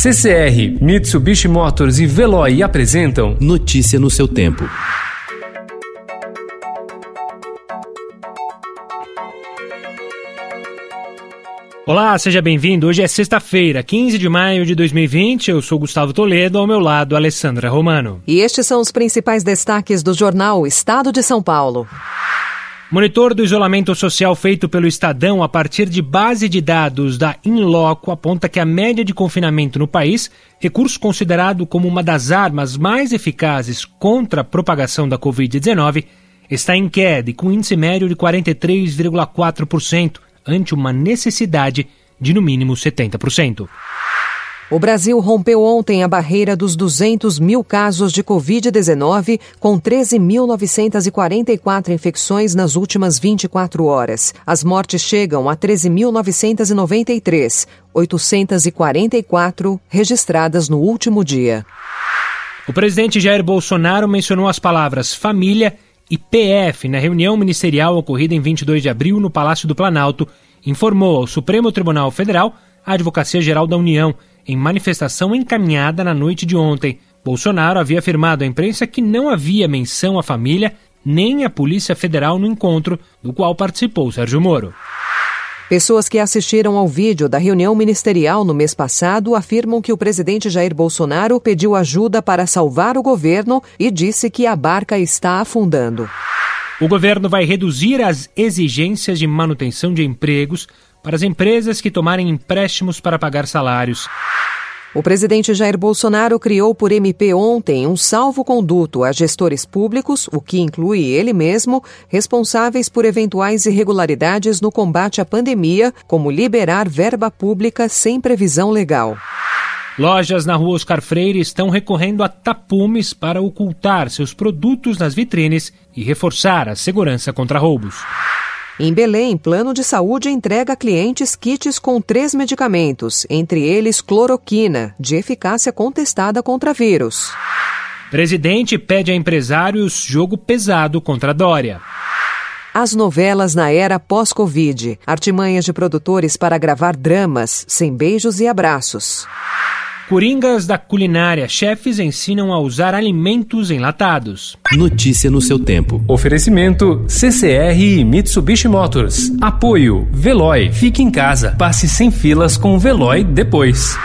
CCR, Mitsubishi Motors e Veloy apresentam Notícia no seu tempo. Olá, seja bem-vindo. Hoje é sexta-feira, 15 de maio de 2020. Eu sou Gustavo Toledo, ao meu lado, Alessandra Romano. E estes são os principais destaques do jornal Estado de São Paulo. Monitor do isolamento social feito pelo Estadão a partir de base de dados da Inloco aponta que a média de confinamento no país, recurso considerado como uma das armas mais eficazes contra a propagação da Covid-19, está em queda e com índice médio de 43,4% ante uma necessidade de no mínimo 70%. O Brasil rompeu ontem a barreira dos 200 mil casos de Covid-19, com 13.944 infecções nas últimas 24 horas. As mortes chegam a 13.993, 844 registradas no último dia. O presidente Jair Bolsonaro mencionou as palavras família e PF na reunião ministerial ocorrida em 22 de abril no Palácio do Planalto, informou ao Supremo Tribunal Federal a Advocacia Geral da União em manifestação encaminhada na noite de ontem. Bolsonaro havia afirmado à imprensa que não havia menção à família nem à Polícia Federal no encontro do qual participou Sérgio Moro. Pessoas que assistiram ao vídeo da reunião ministerial no mês passado afirmam que o presidente Jair Bolsonaro pediu ajuda para salvar o governo e disse que a barca está afundando. O governo vai reduzir as exigências de manutenção de empregos para as empresas que tomarem empréstimos para pagar salários. O presidente Jair Bolsonaro criou por MP ontem um salvo-conduto a gestores públicos, o que inclui ele mesmo, responsáveis por eventuais irregularidades no combate à pandemia, como liberar verba pública sem previsão legal. Lojas na rua Oscar Freire estão recorrendo a tapumes para ocultar seus produtos nas vitrines e reforçar a segurança contra roubos. Em Belém, plano de saúde entrega a clientes kits com três medicamentos, entre eles cloroquina, de eficácia contestada contra vírus. Presidente pede a empresários jogo pesado contra Dória. As novelas na era pós-Covid, artimanhas de produtores para gravar dramas, sem beijos e abraços. Coringas da culinária, chefes ensinam a usar alimentos enlatados. Notícia no seu tempo. Oferecimento CCR e Mitsubishi Motors. Apoio Veloy. Fique em casa. Passe sem filas com o Veloy depois.